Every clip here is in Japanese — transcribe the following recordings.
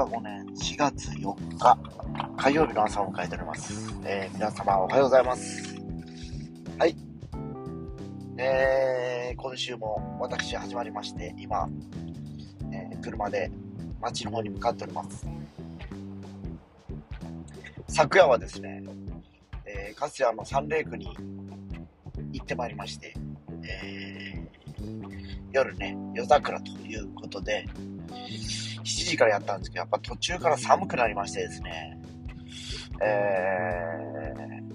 和5年4月4日火曜日の朝を迎えております。えー、皆様おはようございます。はい。えー、今週も私始まりまして、今、えー、車で街の方に向かっております。昨夜はですね、えー、かつやの三霊区に行ってまいりまして、えー、夜ね、夜桜ということで、時からやったんですけど、やっぱ途中から寒くなりましてですね、え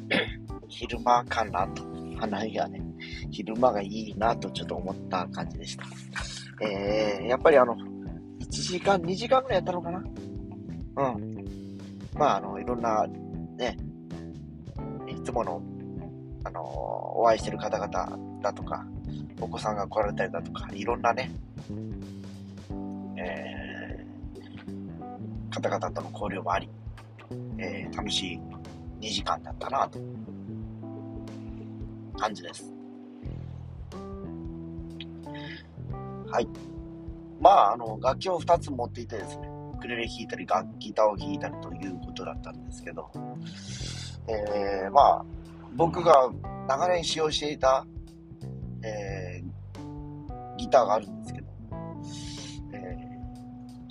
ー、昼間かなと、花火がね、昼間がいいなとちょっと思った感じでした。えー、やっぱりあの、1時間、2時間ぐらいやったのかなうん。まあ、あの、いろんな、ね、いつもの、あの、お会いしてる方々だとか、お子さんが来られたりだとか、いろんなね、えー、方々との交流もあり、えー、楽しい2時間だったなと感じです。はい。まあ、あの、楽器を2つ持っていてですね、ウクレレ弾いたり、楽ギターを弾いたりということだったんですけど、えー、まあ、僕が長年使用していた、えー、ギターがあるんですけど、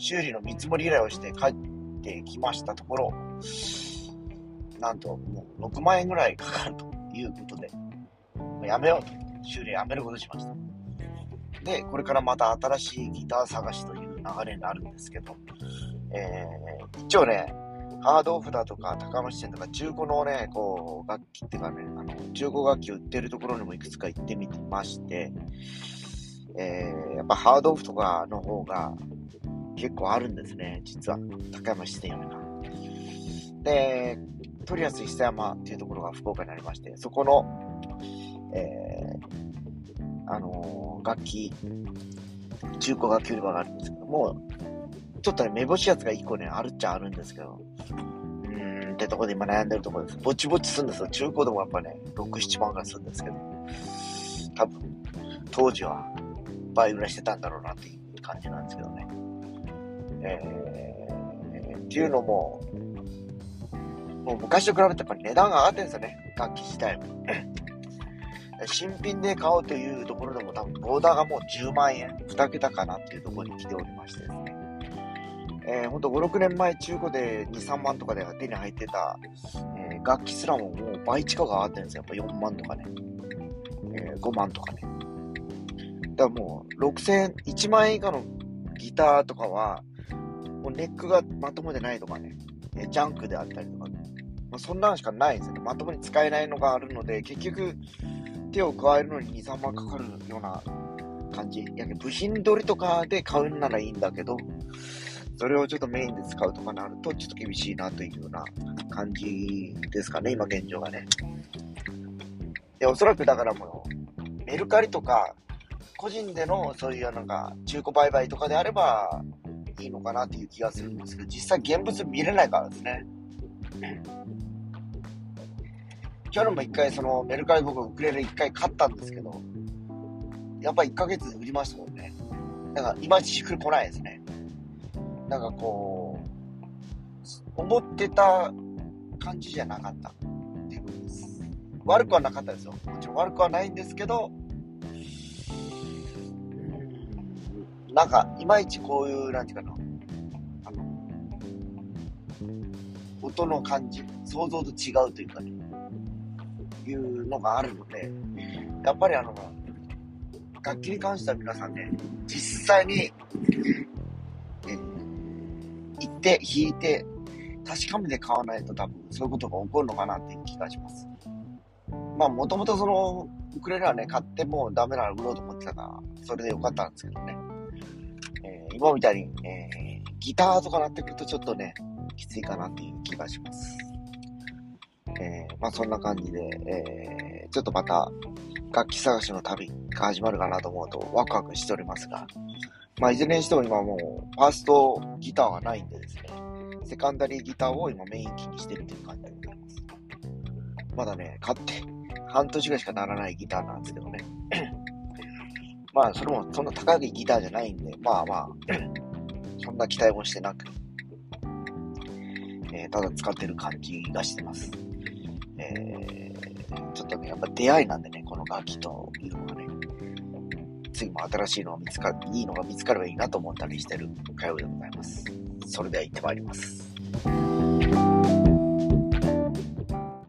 修理の見積もり依頼をして帰ってきましたところ、なんともう6万円ぐらいかかるということで、やめようと。修理やめることにしました。で、これからまた新しいギター探しという流れになるんですけど、えー、一応ね、ハードオフだとか、高松店とか、中古のね、こう、楽器っていうかね、あの、中古楽器売ってるところにもいくつか行ってみてまして、えー、やっぱハードオフとかの方が結構あるんですね、実は。高山支店よりか。で、とりあえず久山っていうところが福岡にありまして、そこの、えー、あのー、楽器、中古楽器売り場があるんですけども、ちょっとね、目星やつが1個ね、あるっちゃあるんですけど、うーんってとこで今悩んでるとこです。ぼちぼちするんですよ。中古でもやっぱね、6、7万ぐらいするんですけど、多分、当時は倍ぐらいしてたんだろうなっていう感じなんですけどね。えー、っていうのも、もう昔と比べてやっぱり値段が上がってるんですよね。楽器自体も。新品で買おうというところでも多分ボーダーがもう10万円、2桁かなっていうところに来ておりましてですね。えー、ほんと5、6年前中古で2、3万とかで手に入ってた、えー、楽器すらももう倍近く上がってるんですよ。やっぱ4万とかね。えー、5万とかね。だからもう6000円、1万円以下のギターとかは、もうネックがまともでないとかね、えジャンクであったりとかね。まあ、そんなのしかないですよね。まともに使えないのがあるので、結局、手を加えるのに2、3万かかるような感じ。やけ部品取りとかで買うんならいいんだけど、それをちょっとメインで使うとかなると、ちょっと厳しいなというような感じですかね、今現状がね。で、おそらくだからもう、メルカリとか、個人でのそういうなんか中古売買とかであればいいのかなっていう気がするんですけど、実際現物見れないからですね。去年も一回そのメルカリ僕ウクレレ一回買ったんですけど、やっぱ1ヶ月で売りましたもんね。だからいまいちしっくりこないですね。なんかこう、思ってた感じじゃなかったっていうことです。悪くはなかったですよ。もちろん悪くはないんですけど、なんか、いまいちこういう、なんていうかな、あの、音の感じ、想像と違うというかね、いうのがあるので、やっぱりあの、楽器に関しては皆さんね、実際にえ行って、弾いて、確かめて買わないと多分そういうことが起こるのかなっていう気がします。まあもともとそのウクレレはね、買ってもダメなら売ろうと思ってたから、それでよかったんですけどね。今みたいに、えー、ギターとかなってくるとちょっとね、きついかなっていう気がします。えー、まあそんな感じで、えー、ちょっとまた楽器探しの旅が始まるかなと思うとワクワクしておりますが、まあ、いずれにしても今もう、ファーストギターがないんでですね、セカンダリーギターを今メイン機にしてるという感じでございます。まだね、買って半年ぐらいしかならないギターなんですけどね。まあ、それもそんな高いギターじゃないんで、まあまあ、そんな期待もしてなく、えー、ただ使ってる感じがしてます。えー、ちょっとね、やっぱ出会いなんでね、この楽器というのがね、次も新しいのが見つか、いいのが見つかればいいなと思ったりしてる会話でございます。それでは行ってまいります。